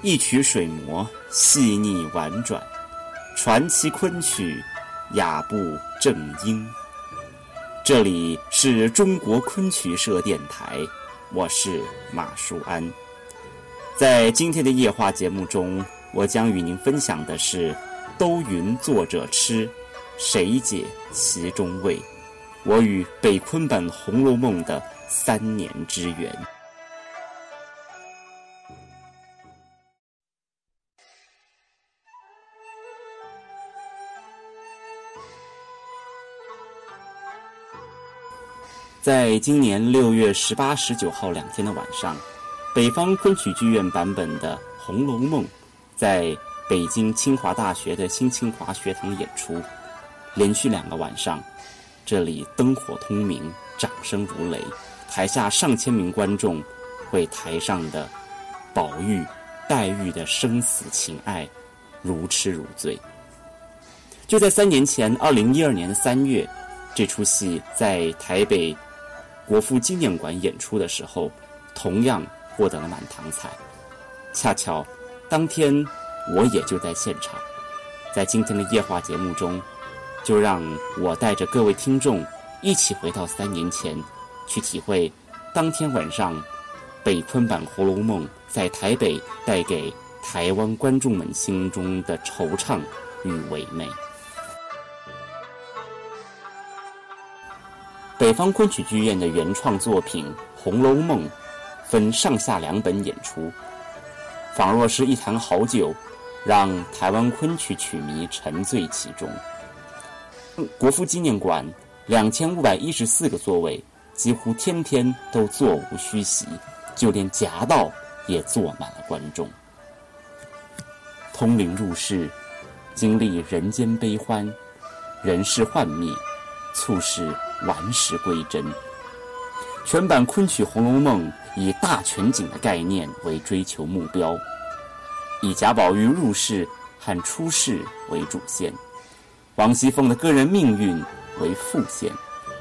一曲水磨细腻婉转，传奇昆曲雅步正音。这里是中国昆曲社电台，我是马舒安。在今天的夜话节目中，我将与您分享的是“都云作者痴，谁解其中味”。我与北昆版《红楼梦》的三年之缘。在今年六月十八、十九号两天的晚上，北方昆曲剧院版本的《红楼梦》在北京清华大学的新清华学堂演出，连续两个晚上，这里灯火通明，掌声如雷，台下上千名观众为台上的宝玉、黛玉的生死情爱如痴如醉。就在三年前，二零一二年的三月，这出戏在台北。国父纪念馆演出的时候，同样获得了满堂彩。恰巧当天我也就在现场，在今天的夜话节目中，就让我带着各位听众一起回到三年前，去体会当天晚上北昆版《红楼梦》在台北带给台湾观众们心中的惆怅与唯美。北方昆曲剧院的原创作品《红楼梦》，分上下两本演出，仿若是一坛好酒，让台湾昆曲曲迷沉醉其中。国父纪念馆两千五百一十四个座位，几乎天天都座无虚席，就连夹道也坐满了观众。通灵入室，经历人间悲欢，人世幻灭，促使。顽石归真。全版昆曲《红楼梦》以大全景的概念为追求目标，以贾宝玉入世和出世为主线，王熙凤的个人命运为副线，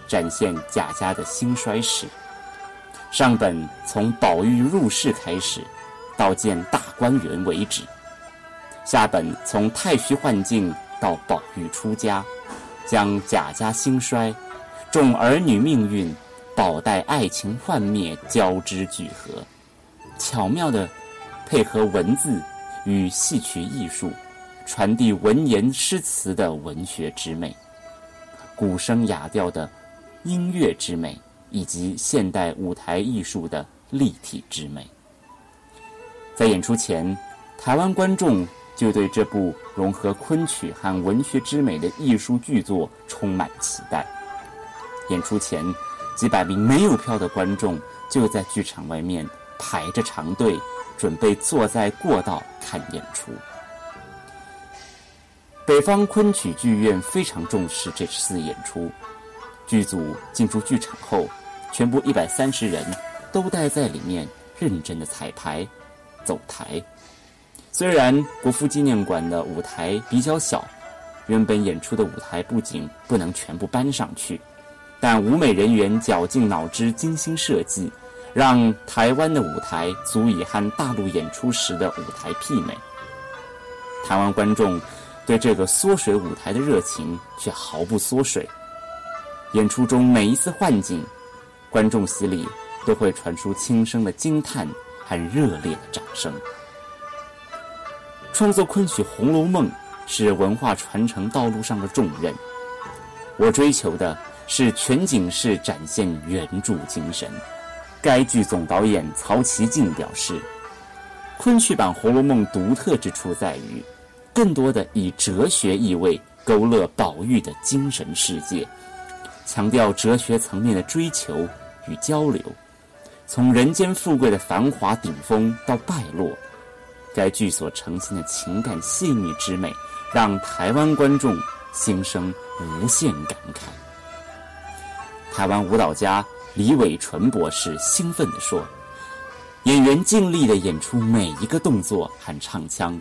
展现贾家的兴衰史。上本从宝玉入世开始，到见大观园为止；下本从太虚幻境到宝玉出家，将贾家兴衰。众儿女命运、宝黛爱情幻灭交织聚合，巧妙地配合文字与戏曲艺术，传递文言诗词的文学之美，古声雅调的音乐之美，以及现代舞台艺术的立体之美。在演出前，台湾观众就对这部融合昆曲和文学之美的艺术巨作充满期待。演出前，几百名没有票的观众就在剧场外面排着长队，准备坐在过道看演出。北方昆曲剧院非常重视这次演出，剧组进出剧场后，全部一百三十人都待在里面认真的彩排、走台。虽然国父纪念馆的舞台比较小，原本演出的舞台布景不能全部搬上去。但舞美人员绞尽脑汁精心设计，让台湾的舞台足以和大陆演出时的舞台媲美。台湾观众对这个缩水舞台的热情却毫不缩水。演出中每一次换景，观众席里都会传出轻声的惊叹和热烈的掌声。创作昆曲《红楼梦》是文化传承道路上的重任，我追求的。是全景式展现原著精神。该剧总导演曹其进表示，昆曲版《红楼梦》独特之处在于，更多的以哲学意味勾勒宝玉的精神世界，强调哲学层面的追求与交流。从人间富贵的繁华顶峰到败落，该剧所呈现的情感细腻之美，让台湾观众心生无限感慨。台湾舞蹈家李伟纯博士兴奋地说：“演员尽力地演出每一个动作和唱腔，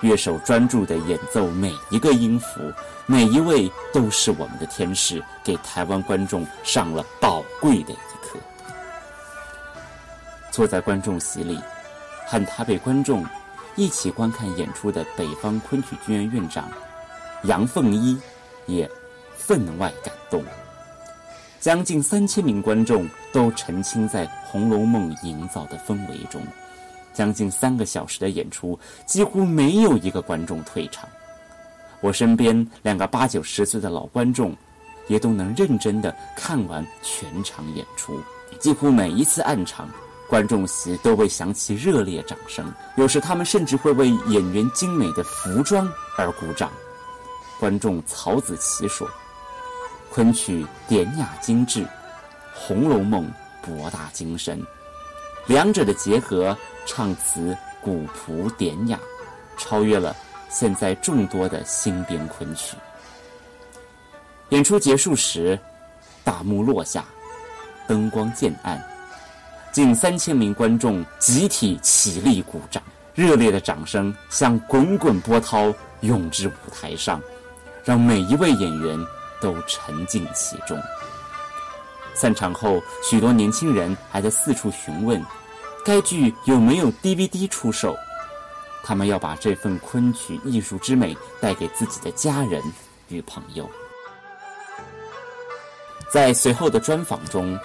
乐手专注地演奏每一个音符，每一位都是我们的天使，给台湾观众上了宝贵的一课。”坐在观众席里，和台北观众一起观看演出的北方昆曲剧院院长杨凤一也分外感动。将近三千名观众都沉浸在《红楼梦》营造的氛围中，将近三个小时的演出，几乎没有一个观众退场。我身边两个八九十岁的老观众，也都能认真地看完全场演出。几乎每一次暗场，观众席都会响起热烈掌声，有时他们甚至会为演员精美的服装而鼓掌。观众曹子琪说。昆曲典雅精致，《红楼梦》博大精深，两者的结合，唱词古朴典雅，超越了现在众多的新编昆曲。演出结束时，大幕落下，灯光渐暗，近三千名观众集体起立鼓掌，热烈的掌声像滚滚波涛涌至舞台上，让每一位演员。都沉浸其中。散场后，许多年轻人还在四处询问，该剧有没有 DVD 出售。他们要把这份昆曲艺术之美带给自己的家人与朋友。在随后的专访中，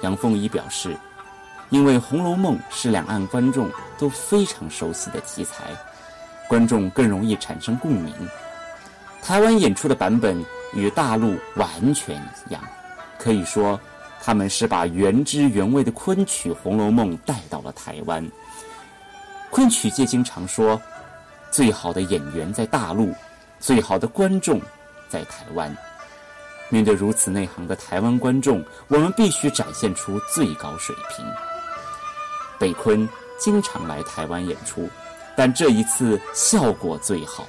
杨凤仪表示，因为《红楼梦》是两岸观众都非常熟悉的题材，观众更容易产生共鸣。台湾演出的版本。与大陆完全一样，可以说，他们是把原汁原味的昆曲《红楼梦》带到了台湾。昆曲界经常说，最好的演员在大陆，最好的观众在台湾。面对如此内行的台湾观众，我们必须展现出最高水平。北昆经常来台湾演出，但这一次效果最好。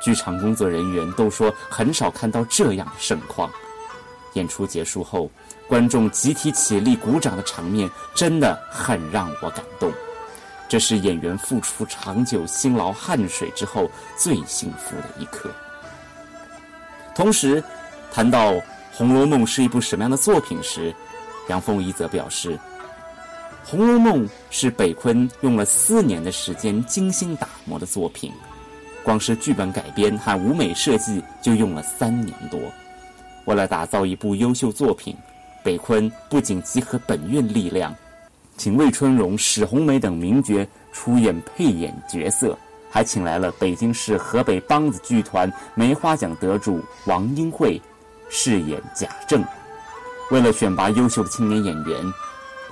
剧场工作人员都说很少看到这样的盛况。演出结束后，观众集体起立鼓掌的场面真的很让我感动。这是演员付出长久辛劳汗水之后最幸福的一刻。同时，谈到《红楼梦》是一部什么样的作品时，杨凤仪则表示，《红楼梦》是北昆用了四年的时间精心打磨的作品。光是剧本改编和舞美设计就用了三年多。为了打造一部优秀作品，北昆不仅集合本院力量，请魏春荣、史红梅等名角出演配演角色，还请来了北京市河北梆子剧团梅花奖得主王英慧饰演贾政。为了选拔优秀的青年演员，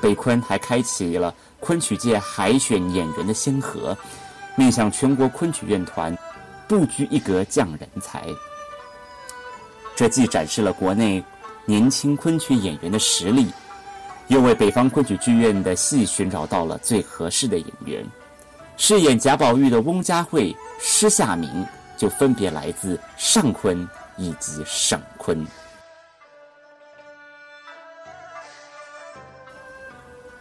北昆还开启了昆曲界海选演员的先河。面向全国昆曲院团，不拘一格降人才。这既展示了国内年轻昆曲演员的实力，又为北方昆曲剧院的戏寻找到了最合适的演员。饰演贾宝玉的翁佳慧、施夏明就分别来自上昆以及省昆。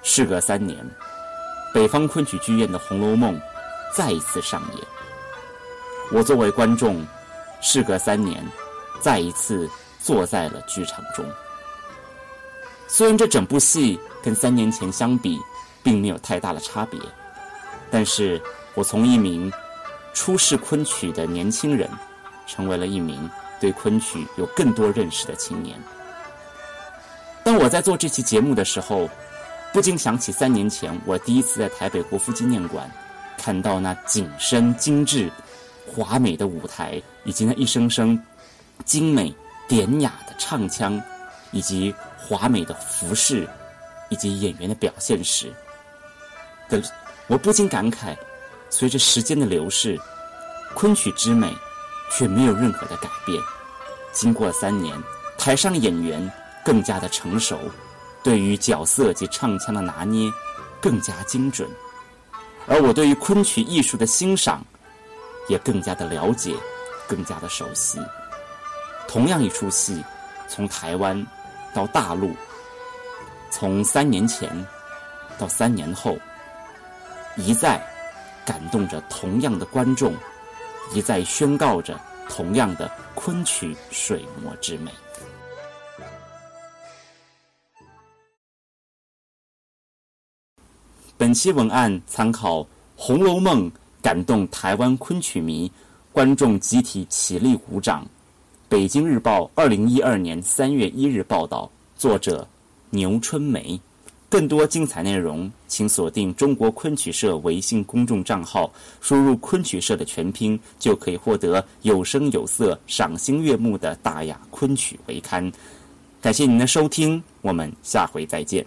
事隔三年，北方昆曲剧院的《红楼梦》。再一次上演，我作为观众，事隔三年，再一次坐在了剧场中。虽然这整部戏跟三年前相比，并没有太大的差别，但是我从一名初试昆曲的年轻人，成为了一名对昆曲有更多认识的青年。当我在做这期节目的时候，不禁想起三年前我第一次在台北国父纪念馆。看到那景深精致、华美的舞台，以及那一声声精美典雅的唱腔，以及华美的服饰，以及演员的表现时，的我不禁感慨：随着时间的流逝，昆曲之美却没有任何的改变。经过三年，台上演员更加的成熟，对于角色及唱腔的拿捏更加精准。而我对于昆曲艺术的欣赏，也更加的了解，更加的熟悉。同样一出戏，从台湾到大陆，从三年前到三年后，一再感动着同样的观众，一再宣告着同样的昆曲水墨之美。期文案参考《红楼梦》感动台湾昆曲迷，观众集体起立鼓掌。北京日报二零一二年三月一日报道，作者牛春梅。更多精彩内容，请锁定中国昆曲社微信公众账号，输入“昆曲社”的全拼，就可以获得有声有色、赏心悦目的大雅昆曲为刊。感谢您的收听，我们下回再见。